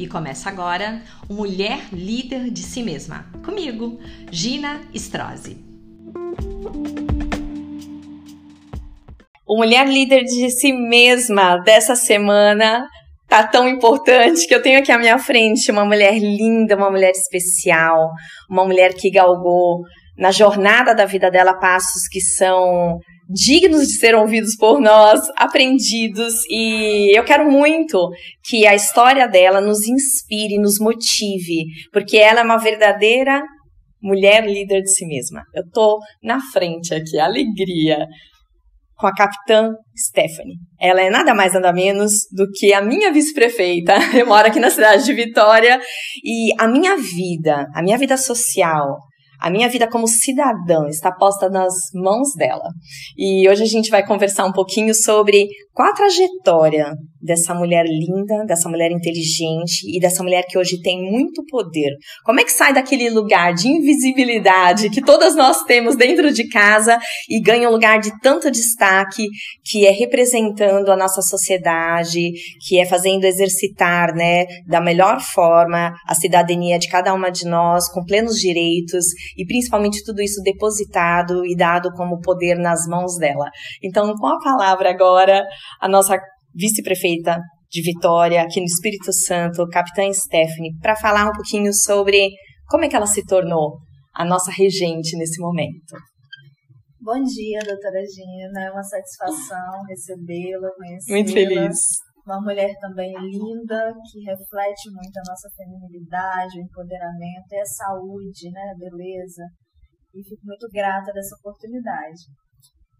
E começa agora o Mulher Líder de Si Mesma. Comigo, Gina Strozzi. O Mulher Líder de Si Mesma dessa semana tá tão importante que eu tenho aqui à minha frente uma mulher linda, uma mulher especial, uma mulher que galgou na jornada da vida dela passos que são dignos de ser ouvidos por nós, aprendidos, e eu quero muito que a história dela nos inspire, nos motive, porque ela é uma verdadeira mulher líder de si mesma. Eu tô na frente aqui, alegria, com a capitã Stephanie. Ela é nada mais nada menos do que a minha vice-prefeita. Eu moro aqui na cidade de Vitória e a minha vida, a minha vida social, a minha vida como cidadã está posta nas mãos dela. E hoje a gente vai conversar um pouquinho sobre qual a trajetória dessa mulher linda, dessa mulher inteligente e dessa mulher que hoje tem muito poder. Como é que sai daquele lugar de invisibilidade que todas nós temos dentro de casa e ganha um lugar de tanto destaque que é representando a nossa sociedade, que é fazendo exercitar, né, da melhor forma a cidadania de cada uma de nós com plenos direitos e principalmente tudo isso depositado e dado como poder nas mãos dela. Então, com a palavra agora, a nossa vice-prefeita de Vitória, aqui no Espírito Santo, capitã Stephanie, para falar um pouquinho sobre como é que ela se tornou a nossa regente nesse momento. Bom dia, doutora Gina. É uma satisfação recebê-la, conhecê-la. Muito feliz. Uma mulher também linda, que reflete muito a nossa feminilidade, o empoderamento e a saúde, né, a beleza. E fico muito grata dessa oportunidade.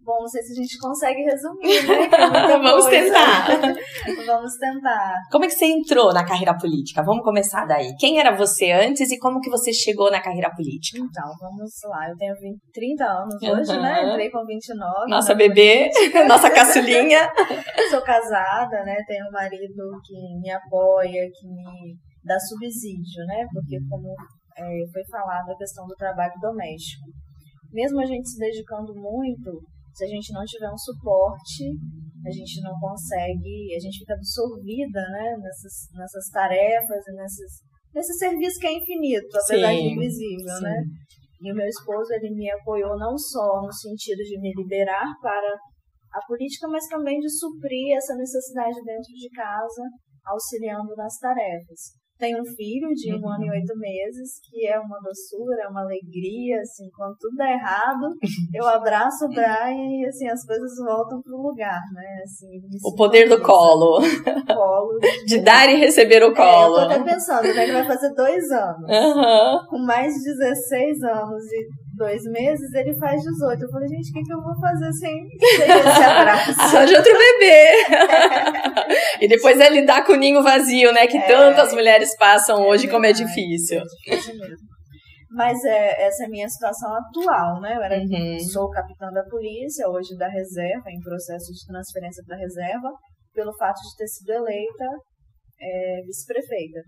Bom, não sei se a gente consegue resumir, né? É Vamos coisa. tentar. Vamos tentar. Como é que você entrou na carreira política? Vamos começar daí. Quem era você antes e como que você chegou na carreira política? Então, vamos lá. Eu tenho 20, 30 anos Uhum. hoje, né? Entrei com 29. Nossa bebê, nossa caçulinha. Sou casada, né? Tenho um marido que me apoia, que me dá subsídio, né? Porque como é, foi falado a questão do trabalho doméstico. Mesmo a gente se dedicando muito, se a gente não tiver um suporte, a gente não consegue, a gente fica absorvida, né? Nessas, nessas tarefas e nesses, nesse serviço que é infinito, apesar de Sim, invisível, sim. né? E o meu esposo, ele me apoiou não só no sentido de me liberar para a política, mas também de suprir essa necessidade dentro de casa, auxiliando nas tarefas. Tenho um filho de um Uhum. ano e oito meses, que é uma doçura, é uma alegria, assim, quando tudo dá errado, eu abraço o Brian e, assim, as coisas voltam pro lugar, né, assim. O poder do colo. colo. De dar e receber o É, eu tô colo. até pensando, né, ele vai fazer dois anos Aham. com mais de 16 anos e dois meses, ele faz 18. Eu falei, gente, o que, que eu vou fazer sem, sem esse abraço? Arranja outro bebê. e depois é lidar com o ninho vazio, né? Que É. tantas mulheres passam hoje, como é difícil. é difícil mesmo. Mas é, essa é a minha situação atual, né? Eu era, Uhum. sou capitã da polícia, hoje da reserva, em processo de transferência para reserva, pelo fato de ter sido eleita é, vice-prefeita.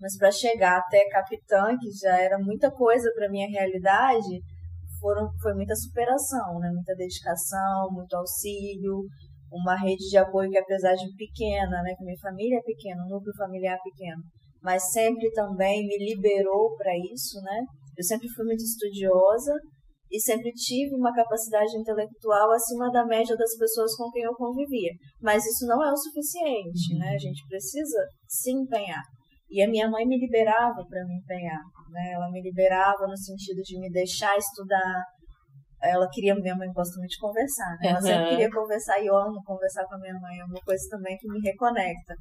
Mas para chegar até capitã, que já era muita coisa para minha realidade, foram, foi muita superação, né? muita dedicação, muito auxílio, uma rede de apoio que apesar de pequena, né? que minha família é pequena, o núcleo familiar é pequeno, mas sempre também me liberou para isso, né? Eu sempre fui muito estudiosa e sempre tive uma capacidade intelectual acima da média das pessoas com quem eu convivia. Mas isso não é o suficiente, né? A gente precisa se empenhar. E a minha mãe me liberava para me empenhar, né? Ela me liberava no sentido de me deixar estudar. Ela queria, minha mãe gosta muito de conversar, né? Ela sempre Uhum. queria conversar e eu amo conversar com a minha mãe, é uma coisa também que me reconecta.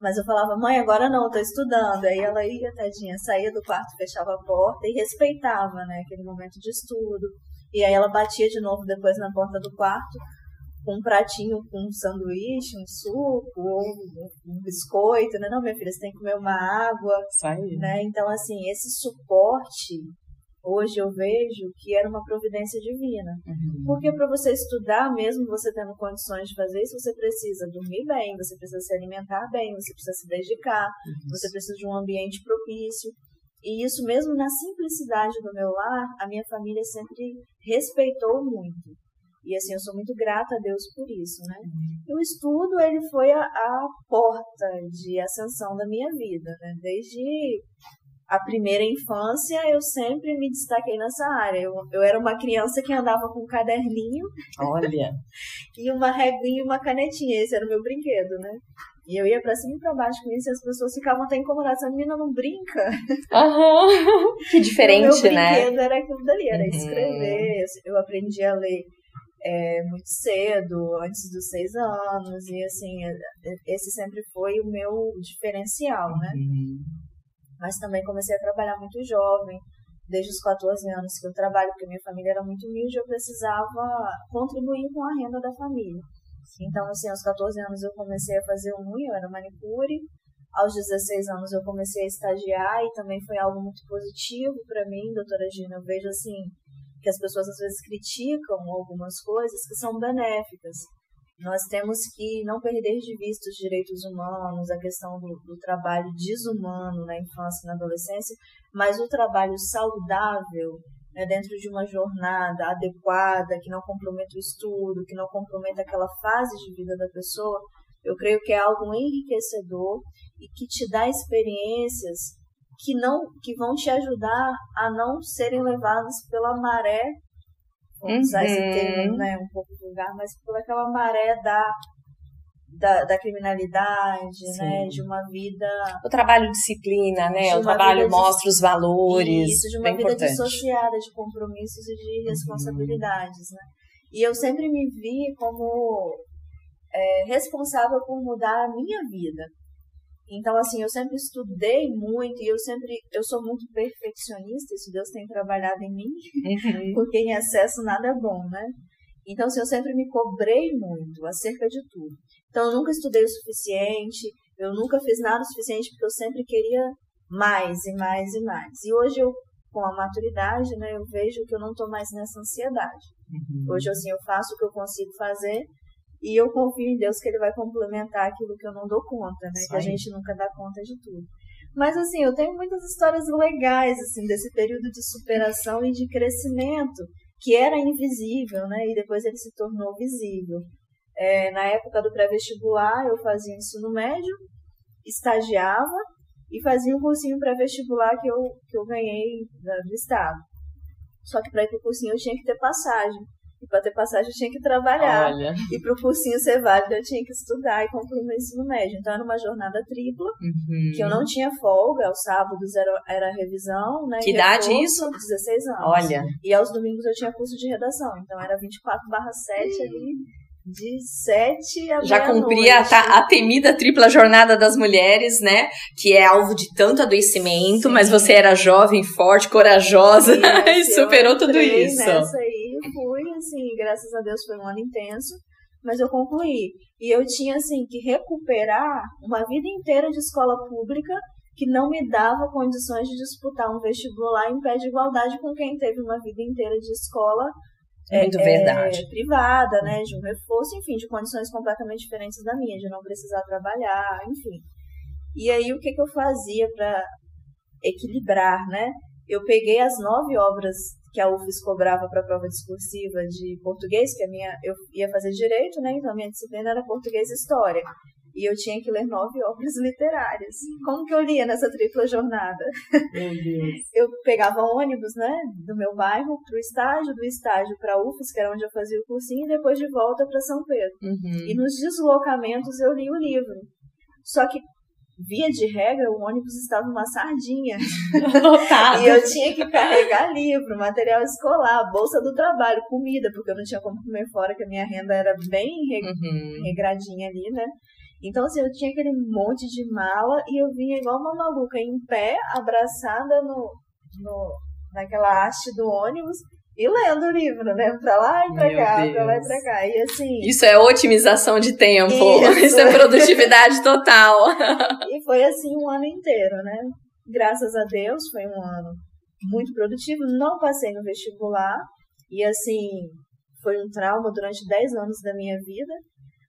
Mas eu falava, mãe, agora não, eu tô estudando. Aí ela ia, tadinha, saía do quarto, fechava a porta e respeitava, né, aquele momento de estudo. E aí ela batia de novo depois na porta do quarto com um pratinho com um sanduíche, um suco, ou um, um biscoito, né? Não, minha filha, você tem que comer uma água, Isso aí. né? Então, assim, esse suporte, hoje eu vejo que era uma providência divina. Uhum. Porque para você estudar, mesmo você tendo condições de fazer isso, você precisa dormir bem, você precisa se alimentar bem, você precisa se dedicar, você precisa de um ambiente propício. E isso mesmo na simplicidade do meu lar, a minha família sempre respeitou muito. E assim, eu sou muito grata a Deus por isso, né? E o estudo, ele foi a, a porta de ascensão da minha vida, né? Desde a primeira infância, eu sempre me destaquei nessa área. Eu, eu era uma criança que andava com um caderninho. Olha! e uma reguinha e uma canetinha. Esse era o meu brinquedo, né? E eu ia pra cima e pra baixo com isso e as pessoas ficavam até incomodadas. Essa menina não brinca. Aham. Que diferente, o meu né? brinquedo era aquilo dali, era Uhum. escrever. Eu aprendi a ler é, muito cedo, antes dos seis anos. E assim, é, esse sempre foi o meu diferencial, né? Uhum. Mas também comecei a trabalhar muito jovem. Desde os 14 anos que eu trabalho, porque minha família era muito humilde, eu precisava contribuir com a renda da família. Então, assim, aos 14 anos eu comecei a fazer unha, eu era manicure. Aos 16 anos eu comecei a estagiar e também foi algo muito positivo para mim, doutora Gina. Eu vejo, assim, que as pessoas às vezes criticam algumas coisas que são benéficas. Nós temos que não perder de vista os direitos humanos, a questão do, do trabalho desumano na infância e na adolescência, mas o trabalho saudável né, dentro de uma jornada adequada, que não comprometa o estudo, que não comprometa aquela fase de vida da pessoa, eu creio que é algo enriquecedor e que te dá experiências que não que vão te ajudar a não serem levados pela maré, vamos usar esse Uhum. termo né, um pouco vulgar, mas por aquela maré da, da, da criminalidade, Sim. né, de uma vida O trabalho disciplina, né? O trabalho vida de- mostra os valores. Isso, de uma vida importante. dissociada de compromissos e de responsabilidades, né? E eu sempre me vi como é, responsável por mudar a minha vida. Então, assim, eu sempre estudei muito e eu sempre, eu sou muito perfeccionista, isso Deus tem trabalhado em mim, Uhum. porque em excesso nada é bom, né? Então, assim, eu sempre me cobrei muito acerca de tudo. Então, eu nunca estudei o suficiente, eu nunca fiz nada o suficiente, porque eu sempre queria mais e mais e mais. E hoje eu, com a maturidade, né, eu vejo que eu não estou mais nessa ansiedade. Uhum. Hoje, assim, eu faço o que eu consigo fazer e eu confio em Deus que Ele vai complementar aquilo que eu não dou conta, né? Isso Que a gente nunca dá conta de tudo. Mas, assim, eu tenho muitas histórias legais, assim, desse período de superação e de crescimento que era invisível, né? E depois ele se tornou visível. É, na época do pré-vestibular, eu fazia ensino médio, estagiava e fazia um cursinho pré-vestibular que eu, que eu ganhei do Estado. Só que para ir pro cursinho eu tinha que ter passagem. E para ter passagem eu tinha que trabalhar. Olha. E para o cursinho ser válido eu tinha que estudar e concluir meu ensino médio. Então era uma jornada tripla, Uhum. que eu não tinha folga. Aos sábados era, era revisão, né? Que e idade reforço, isso? 16 anos. Olha. E aos domingos eu tinha curso de redação. Então era 24 barra 7 ali, de 7 a Já cumpria a, a temida tripla jornada das mulheres, né? Que é alvo de tanto adoecimento, Sim. mas você era jovem, forte, corajosa e Isso, eu superou tudo isso. Nessa aí, assim, graças a Deus foi um ano intenso, mas eu concluí. E eu tinha, assim, que recuperar uma vida inteira de escola pública que não me dava condições de disputar um vestibular em pé de igualdade com quem teve uma vida inteira de escola Muito é, verdade. é, privada, né, de um reforço, enfim, de condições completamente diferentes da minha, de não precisar trabalhar, enfim. E aí o que, que eu fazia para equilibrar, né? Eu peguei as nove obras que a UFES cobrava para a prova discursiva de português, que a minha eu ia fazer direito, né? Então a minha disciplina era português e história. E eu tinha que ler nove obras literárias. Como que eu lia nessa tripla jornada? Meu Deus. eu pegava ônibus, né, do meu bairro para o estágio, do estágio para a UFES, que era onde eu fazia o cursinho, e depois de volta para São Pedro. Uhum. E nos deslocamentos eu li o livro. Só que, via de regra, o ônibus estava uma sardinha. Lotado. E eu tinha que carregar livro, material escolar, bolsa do trabalho, comida, porque eu não tinha como comer fora, que a minha renda era bem Uhum. regradinha ali, né? Então, assim, eu tinha aquele monte de mala e eu vinha igual uma maluca, em pé, abraçada no, no, naquela haste do ônibus e lendo o livro, né? Pra lá e pra Meu cá, pra lá e Deus. pra cá. E assim, Isso é otimização de tempo. Isso. Isso é produtividade total. e foi assim um ano inteiro, né? Graças a Deus, foi um ano muito produtivo. Não passei no vestibular e assim, foi um trauma durante 10 anos da minha vida.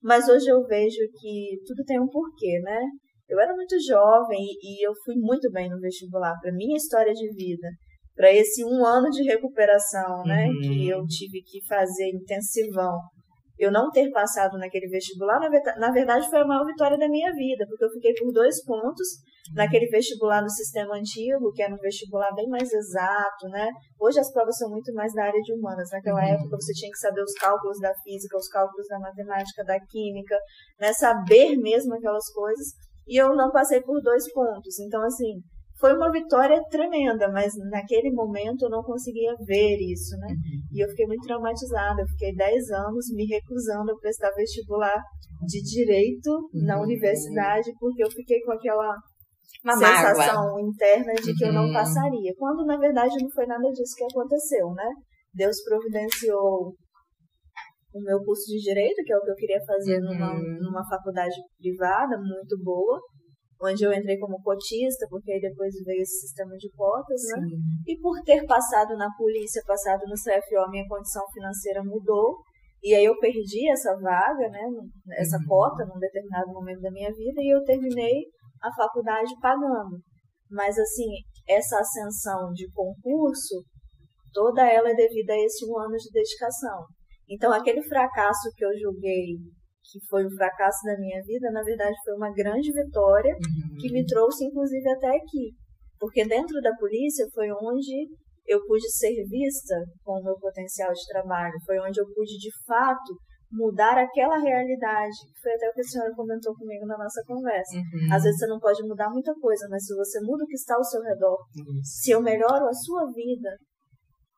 Mas hoje eu vejo que tudo tem um porquê, né? Eu era muito jovem e eu fui muito bem no vestibular, para minha história de vida. Para esse um ano de recuperação, né, Uhum. que eu tive que fazer intensivão, eu não ter passado naquele vestibular, na verdade, foi a maior vitória da minha vida, porque eu fiquei por dois pontos naquele vestibular no sistema antigo, que era um vestibular bem mais exato, né? Hoje as provas são muito mais da área de humanas. Naquela Uhum. época você tinha que saber os cálculos da física, os cálculos da matemática, da química, né? Saber mesmo aquelas coisas. E eu não passei por dois pontos. Então, assim, foi uma vitória tremenda, mas naquele momento eu não conseguia ver isso, né? E eu fiquei muito traumatizada. Eu fiquei 10 anos me recusando a prestar vestibular de direito na Uhum. universidade, porque eu fiquei com aquela Uma mágoa. sensação interna de que eu não Uhum. passaria. Quando na verdade não foi nada disso que aconteceu, né? Deus providenciou o meu curso de direito, que é o que eu queria fazer numa, Uhum. numa faculdade privada muito boa, onde eu entrei como cotista, porque aí depois veio esse sistema de cotas, né? E por ter passado na polícia, passado no CFO, minha condição financeira mudou. E aí eu perdi essa vaga, né? Essa Uhum. cota num determinado momento da minha vida e eu terminei a faculdade pagando. Mas assim, essa ascensão de concurso, toda ela é devida a esse um ano de dedicação. Então aquele fracasso que eu julguei que foi o fracasso da minha vida, na verdade foi uma grande vitória Uhum. que me trouxe inclusive até aqui. Porque dentro da polícia foi onde eu pude ser vista com o meu potencial de trabalho, foi onde eu pude de fato mudar aquela realidade. Foi até o que a senhora comentou comigo na nossa conversa. Uhum. Às vezes você não pode mudar muita coisa, mas se você muda o que está ao seu redor, Isso. se eu melhoro a sua vida,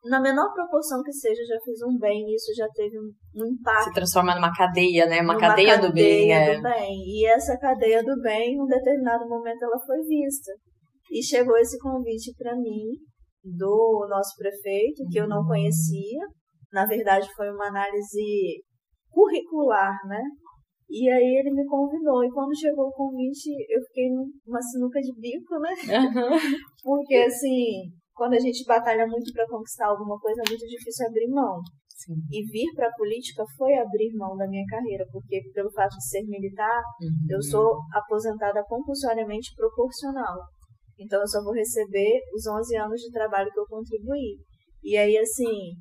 na menor proporção que seja, já fiz um bem e isso já teve um, um impacto Se transforma numa cadeia, né? Uma numa cadeia, do bem. cadeia É. do bem. E essa cadeia do bem, em um determinado momento, ela foi vista. E chegou esse convite para mim do nosso prefeito, que eu não conhecia. Na verdade, foi uma análise curricular, né? E aí ele me convidou. E quando chegou o convite, eu fiquei numa sinuca de bico, né? Porque, assim, quando a gente batalha muito para conquistar alguma coisa, é muito difícil abrir mão. Sim. E vir para a política foi abrir mão da minha carreira, porque pelo fato de ser militar, Uhum. eu sou aposentada compulsoriamente proporcional. Então eu só vou receber os 11 anos de trabalho que eu contribuí. E aí, assim,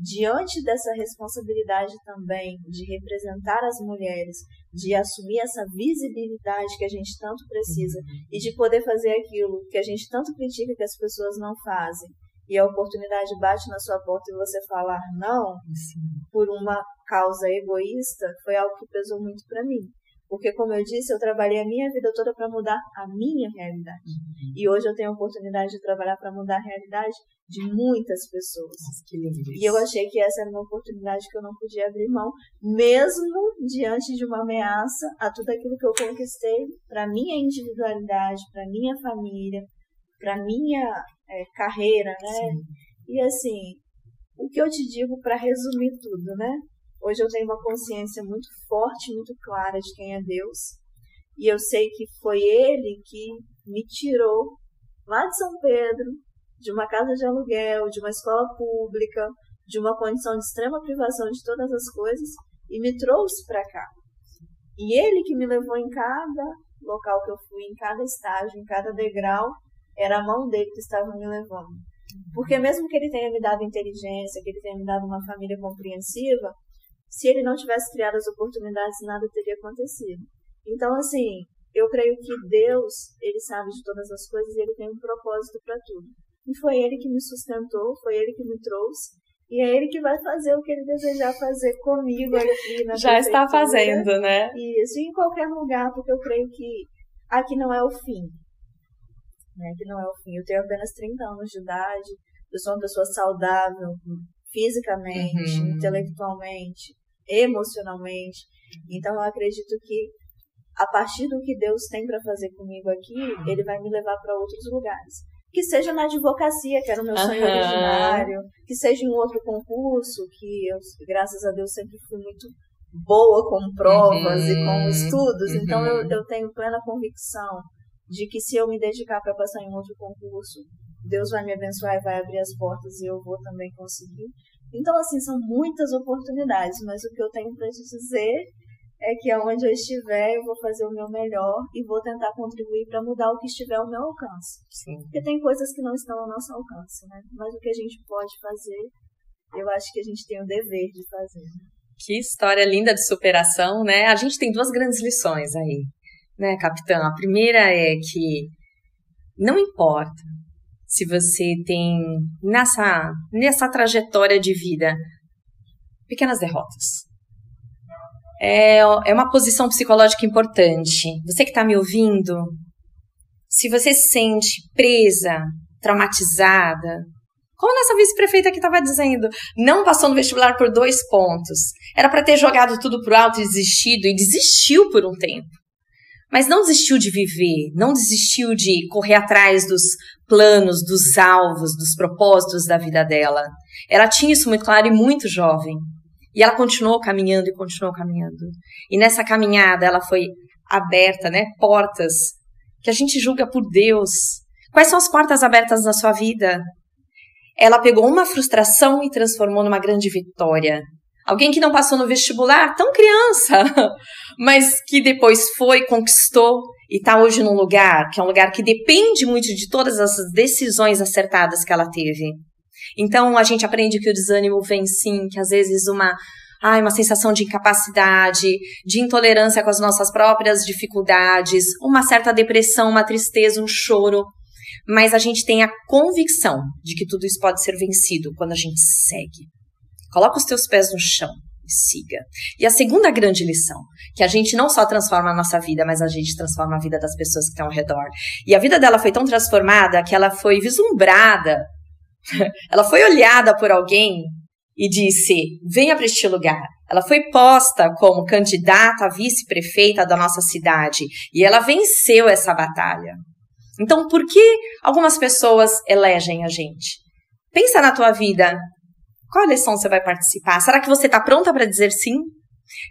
diante dessa responsabilidade também de representar as mulheres, de assumir essa visibilidade que a gente tanto precisa e de poder fazer aquilo que a gente tanto critica que as pessoas não fazem, e a oportunidade bate na sua porta e você falar não Sim. por uma causa egoísta, foi algo que pesou muito para mim. Porque, como eu disse, eu trabalhei a minha vida toda para mudar a minha realidade. E hoje eu tenho a oportunidade de trabalhar para mudar a realidade de muitas pessoas. Nossa, que lindo E eu achei que essa era uma oportunidade que eu não podia abrir mão, mesmo diante de uma ameaça a tudo aquilo que eu conquistei para minha individualidade, para minha família, para minha eh, carreira, né? Sim. E assim, o que eu te digo para resumir tudo, né? Hoje eu tenho uma consciência muito forte, muito clara de quem é Deus. E eu sei que foi Ele que me tirou lá de São Pedro, de uma casa de aluguel, de uma escola pública, de uma condição de extrema privação de todas as coisas e me trouxe para cá. E Ele que me levou em cada local que eu fui, em cada estágio, em cada degrau, era a mão dele que estava me levando. Porque mesmo que ele tenha me dado inteligência, que ele tenha me dado uma família compreensiva, se ele não tivesse criado as oportunidades, nada teria acontecido. Então, assim, eu creio que Deus, ele sabe de todas as coisas e ele tem um propósito para tudo. E foi ele que me sustentou, foi ele que me trouxe, e é ele que vai fazer o que ele desejar fazer comigo aqui na Já está fazendo, né? Isso, e em qualquer lugar, porque eu creio que aqui não é o fim. Né? Aqui não é o fim. Eu tenho apenas 30 anos de idade, eu sou uma pessoa saudável, fisicamente, Uhum. intelectualmente, emocionalmente. Então eu acredito que a partir do que Deus tem para fazer comigo aqui, Ele vai me levar para outros lugares. Que seja na advocacia, que era o meu sonho Aham. originário, que seja em outro concurso, que eu, graças a Deus, sempre fui muito boa com provas e com Uhum, estudos. Então eu, uhum. eu tenho plena convicção de que se eu me dedicar para passar em outro concurso, Deus vai me abençoar e vai abrir as portas e eu vou também conseguir. Então, assim, são muitas oportunidades, mas o que eu tenho para te dizer é que aonde eu estiver, eu vou fazer o meu melhor e vou tentar contribuir para mudar o que estiver ao meu alcance. Sim. Porque tem coisas que não estão ao nosso alcance, né? Mas o que a gente pode fazer, eu acho que a gente tem o dever de fazer. Né? Que história linda de superação, né? A gente tem duas grandes lições aí, né, capitã? A primeira é que não importa se você tem nessa, nessa trajetória de vida pequenas derrotas é, é uma posição psicológica importante. Você que está me ouvindo, se você se sente presa, traumatizada, como nossa vice-prefeita que estava dizendo, não passou no vestibular por dois pontos. Era para ter jogado tudo pro alto e desistido, e desistiu por um tempo. Mas não desistiu de viver, não desistiu de correr atrás dos planos, dos alvos, dos propósitos da vida dela. Ela tinha isso muito claro e muito jovem. E ela continuou caminhando e continuou caminhando. E nessa caminhada ela foi aberta, né? Portas que a gente julga por Deus. Quais são as portas abertas na sua vida? Ela pegou uma frustração e transformou numa grande vitória. Alguém que não passou no vestibular, tão criança, mas que depois foi, conquistou e está hoje num lugar que é um lugar que depende muito de todas as decisões acertadas que ela teve. Então a gente aprende que o desânimo vem sim, que às vezes uma ai, uma sensação de incapacidade, de intolerância com as nossas próprias dificuldades, uma certa depressão, uma tristeza, um choro. Mas a gente tem a convicção de que tudo isso pode ser vencido quando a gente segue. Coloca os teus pés no chão e siga. E a segunda grande lição, que a gente não só transforma a nossa vida, mas a gente transforma a vida das pessoas que estão ao redor. E a vida dela foi tão transformada que ela foi vislumbrada ela foi olhada por alguém e disse: venha para este lugar. Ela foi posta como candidata a vice-prefeita da nossa cidade e ela venceu essa batalha. Então, por que algumas pessoas elegem a gente? Pensa na tua vida. Qual lição você vai participar? Será que você está pronta para dizer sim?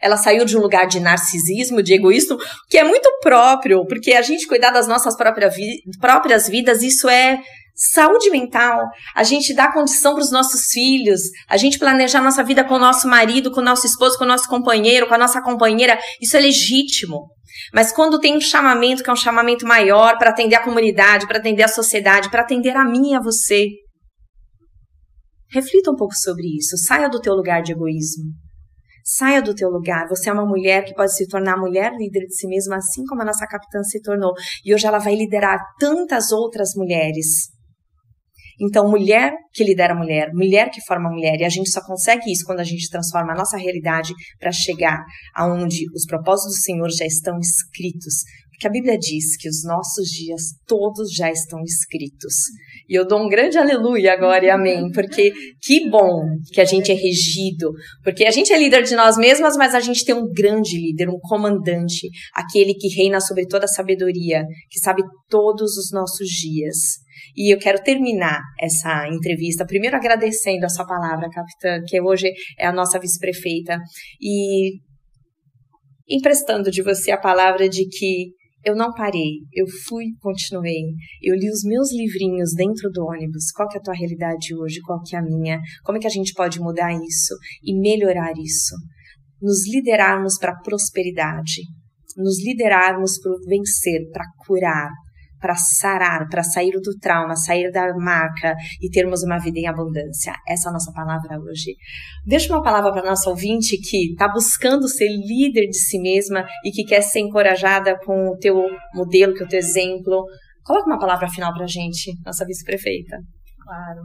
Ela saiu de um lugar de narcisismo, de egoísmo, que é muito próprio, porque a gente cuidar das nossas próprias vidas, isso é Saúde mental, a gente dá condição para os nossos filhos, a gente planejar nossa vida com o nosso marido, com o nosso esposo, com o nosso companheiro, com a nossa companheira, isso é legítimo. Mas quando tem um chamamento que é um chamamento maior para atender a comunidade, para atender a sociedade, para atender a mim e a você, reflita um pouco sobre isso. Saia do teu lugar de egoísmo. Saia do teu lugar. Você é uma mulher que pode se tornar mulher líder de si mesma, assim como a nossa capitã se tornou. E hoje ela vai liderar tantas outras mulheres. Então, mulher que lidera mulher, mulher que forma mulher, e a gente só consegue isso quando a gente transforma a nossa realidade para chegar aonde os propósitos do Senhor já estão escritos. Porque a Bíblia diz que os nossos dias todos já estão escritos. E eu dou um grande aleluia agora e amém, porque que bom que a gente é regido, porque a gente é líder de nós mesmas, mas a gente tem um grande líder, um comandante, aquele que reina sobre toda a sabedoria, que sabe todos os nossos dias. E eu quero terminar essa entrevista primeiro agradecendo a sua palavra, capitã, que hoje é a nossa vice-prefeita, e emprestando de você a palavra de que eu não parei, eu fui, continuei. Eu li os meus livrinhos dentro do ônibus. Qual que é a tua realidade hoje? Qual que é a minha? Como é que a gente pode mudar isso e melhorar isso? Nos liderarmos para a prosperidade, nos liderarmos para vencer, para curar, para sarar, para sair do trauma, sair da marca e termos uma vida em abundância. Essa é a nossa palavra hoje. Deixa uma palavra para nossa ouvinte que está buscando ser líder de si mesma e que quer ser encorajada com o teu modelo, com o teu exemplo. Coloca uma palavra final para a gente, nossa vice-prefeita. Claro.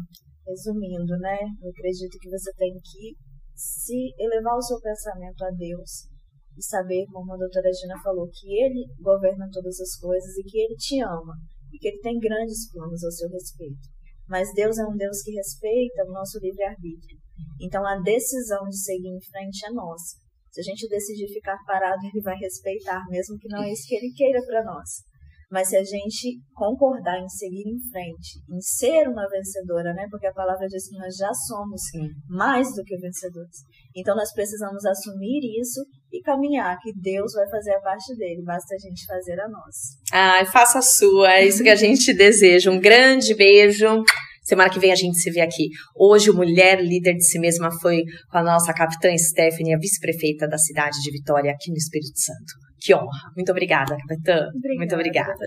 Resumindo, né? Eu acredito que você tem que se elevar o seu pensamento a Deus e saber, como a doutora Gina falou, que Ele governa todas as coisas e que Ele te ama e que Ele tem grandes planos ao seu respeito. Mas Deus é um Deus que respeita o nosso livre-arbítrio. Então a decisão de seguir em frente é nossa. Se a gente decidir ficar parado, Ele vai respeitar, mesmo que não é isso que Ele queira para nós. Mas se a gente concordar em seguir em frente, em ser uma vencedora, né? Porque a palavra diz que nós já somos Sim. mais do que vencedores. Então nós precisamos assumir isso e caminhar, que Deus vai fazer a parte dele, basta a gente fazer a nossa. Ai, faça a sua, é isso que a gente deseja. Um grande beijo. Semana que vem a gente se vê aqui. Hoje, o Mulher Líder de Si Mesma foi com a nossa capitã Stephanie, a vice-prefeita da cidade de Vitória, aqui no Espírito Santo. Que honra. Muito obrigada, capitã. Obrigada, Muito obrigada.